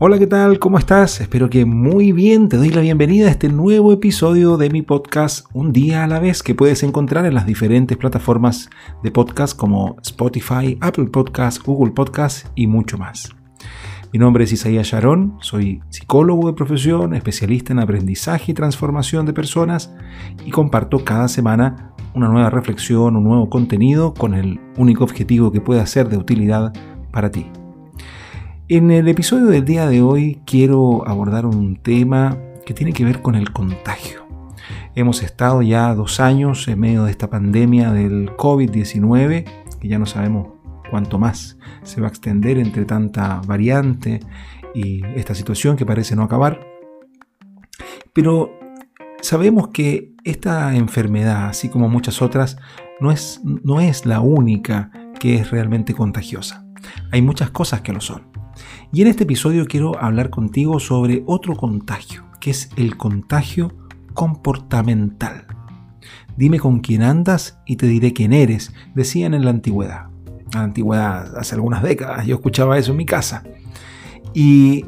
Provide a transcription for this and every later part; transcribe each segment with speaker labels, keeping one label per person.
Speaker 1: Hola, ¿qué tal? ¿Cómo estás? Espero que muy bien. Te doy la bienvenida a este nuevo episodio de mi podcast Un día a la vez que puedes encontrar en las diferentes plataformas de podcast como Spotify, Apple Podcasts, Google Podcasts y mucho más. Mi nombre es Isaías Sharon, soy psicólogo de profesión, especialista en aprendizaje y transformación de personas y comparto cada semana una nueva reflexión, un nuevo contenido con el único objetivo que pueda ser de utilidad para ti. En el episodio del día de hoy quiero abordar un tema que tiene que ver con el contagio. Hemos estado ya dos años en medio de esta pandemia del COVID-19, que ya no sabemos cuánto más se va a extender entre tanta variante y esta situación que parece no acabar. Pero sabemos que esta enfermedad, así como muchas otras, no es, no es la única que es realmente contagiosa. Hay muchas cosas que lo son. Y en este episodio quiero hablar contigo sobre otro contagio, que es el contagio comportamental. Dime con quién andas y te diré quién eres, decían en la antigüedad. La antigüedad, hace algunas décadas, yo escuchaba eso en mi casa. Y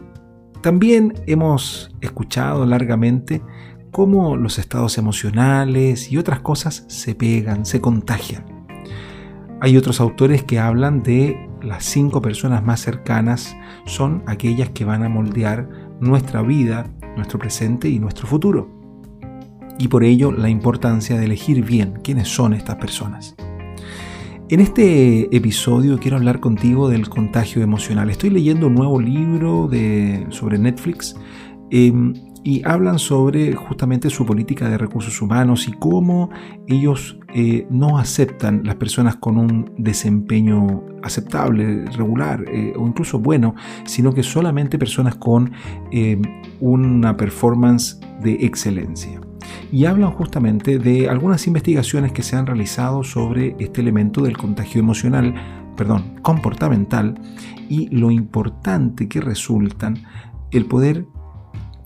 Speaker 1: también hemos escuchado largamente cómo los estados emocionales y otras cosas se pegan, se contagian. Hay otros autores que hablan de las cinco personas más cercanas son aquellas que van a moldear nuestra vida, nuestro presente y nuestro futuro. Y por ello la importancia de elegir bien quiénes son estas personas. En este episodio quiero hablar contigo del contagio emocional. Estoy leyendo un nuevo libro de, sobre Netflix em, y hablan sobre justamente su política de recursos humanos y cómo ellos eh, no aceptan las personas con un desempeño aceptable, regular eh, o incluso bueno, sino que solamente personas con eh, una performance de excelencia. Y hablan justamente de algunas investigaciones que se han realizado sobre este elemento del contagio emocional, perdón, comportamental y lo importante que resultan el poder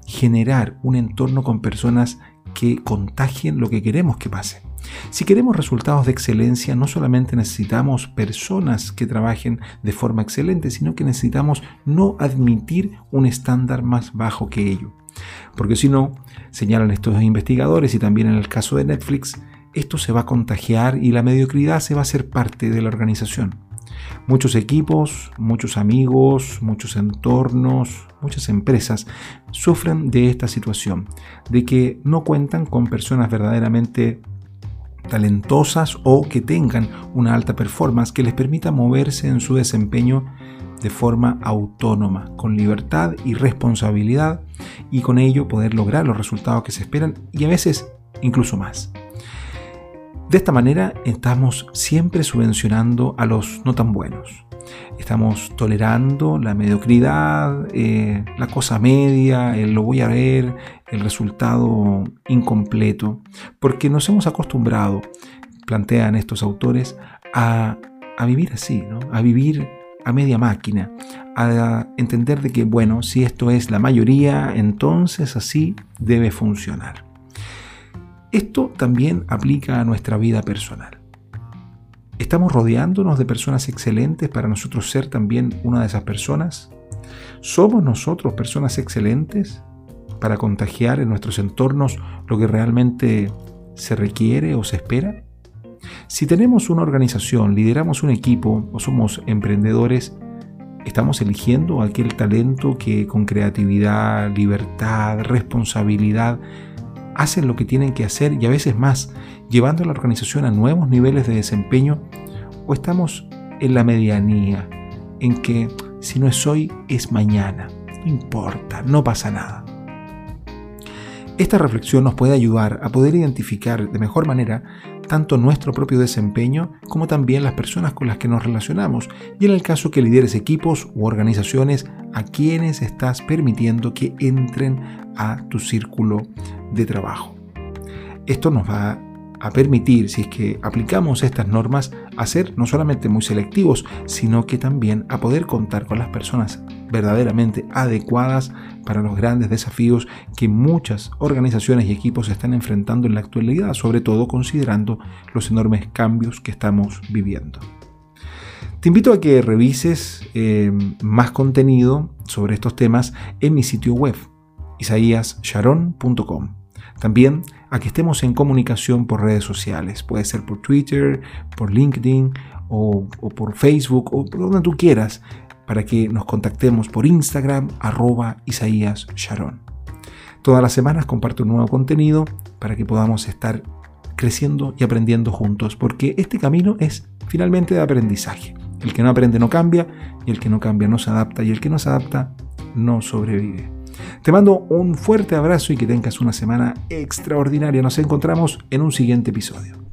Speaker 1: generar un entorno con personas que contagien lo que queremos que pase. Si queremos resultados de excelencia, no solamente necesitamos personas que trabajen de forma excelente, sino que necesitamos no admitir un estándar más bajo que ello. Porque si no, señalan estos investigadores y también en el caso de Netflix, esto se va a contagiar y la mediocridad se va a hacer parte de la organización. Muchos equipos, muchos amigos, muchos entornos, muchas empresas sufren de esta situación, de que no cuentan con personas verdaderamente talentosas o que tengan una alta performance que les permita moverse en su desempeño de forma autónoma, con libertad y responsabilidad y con ello poder lograr los resultados que se esperan y a veces incluso más. De esta manera estamos siempre subvencionando a los no tan buenos. Estamos tolerando la mediocridad, eh, la cosa media, el lo voy a ver, el resultado incompleto, porque nos hemos acostumbrado, plantean estos autores, a, vivir así, a vivir a media máquina, a entender de que, bueno, si esto es la mayoría, entonces así debe funcionar. Esto también aplica a nuestra vida personal. ¿Estamos rodeándonos de personas excelentes para nosotros ser también una de esas personas? ¿Somos nosotros personas excelentes para contagiar en nuestros entornos lo que realmente se requiere o se espera? Si tenemos una organización, lideramos un equipo o somos emprendedores, ¿estamos eligiendo aquel talento que con creatividad, libertad, responsabilidad hacen lo que tienen que hacer y a veces más, llevando a la organización a nuevos niveles de desempeño, o estamos en la medianía, en que si no es hoy, es mañana. No importa, no pasa nada. Esta reflexión nos puede ayudar a poder identificar de mejor manera tanto nuestro propio desempeño como también las personas con las que nos relacionamos y en el caso que lideres equipos u organizaciones a quienes estás permitiendo que entren a tu círculo de trabajo. Esto nos va a permitir, si es que aplicamos estas normas, a ser no solamente muy selectivos, sino que también a poder contar con las personas verdaderamente adecuadas para los grandes desafíos que muchas organizaciones y equipos están enfrentando en la actualidad, sobre todo considerando los enormes cambios que estamos viviendo. Te invito a que revises eh, más contenido sobre estos temas en mi sitio web, isaíassharon.com. También a que estemos en comunicación por redes sociales. Puede ser por Twitter, por LinkedIn o, por Facebook o por donde tú quieras para que nos contactemos por Instagram arroba Isaías Sharon. Todas las semanas comparto un nuevo contenido para que podamos estar creciendo y aprendiendo juntos, porque este camino es finalmente de aprendizaje. El que no aprende no cambia, y el que no cambia no se adapta, y el que no se adapta no sobrevive. Te mando un fuerte abrazo y que tengas una semana extraordinaria. Nos encontramos en un siguiente episodio.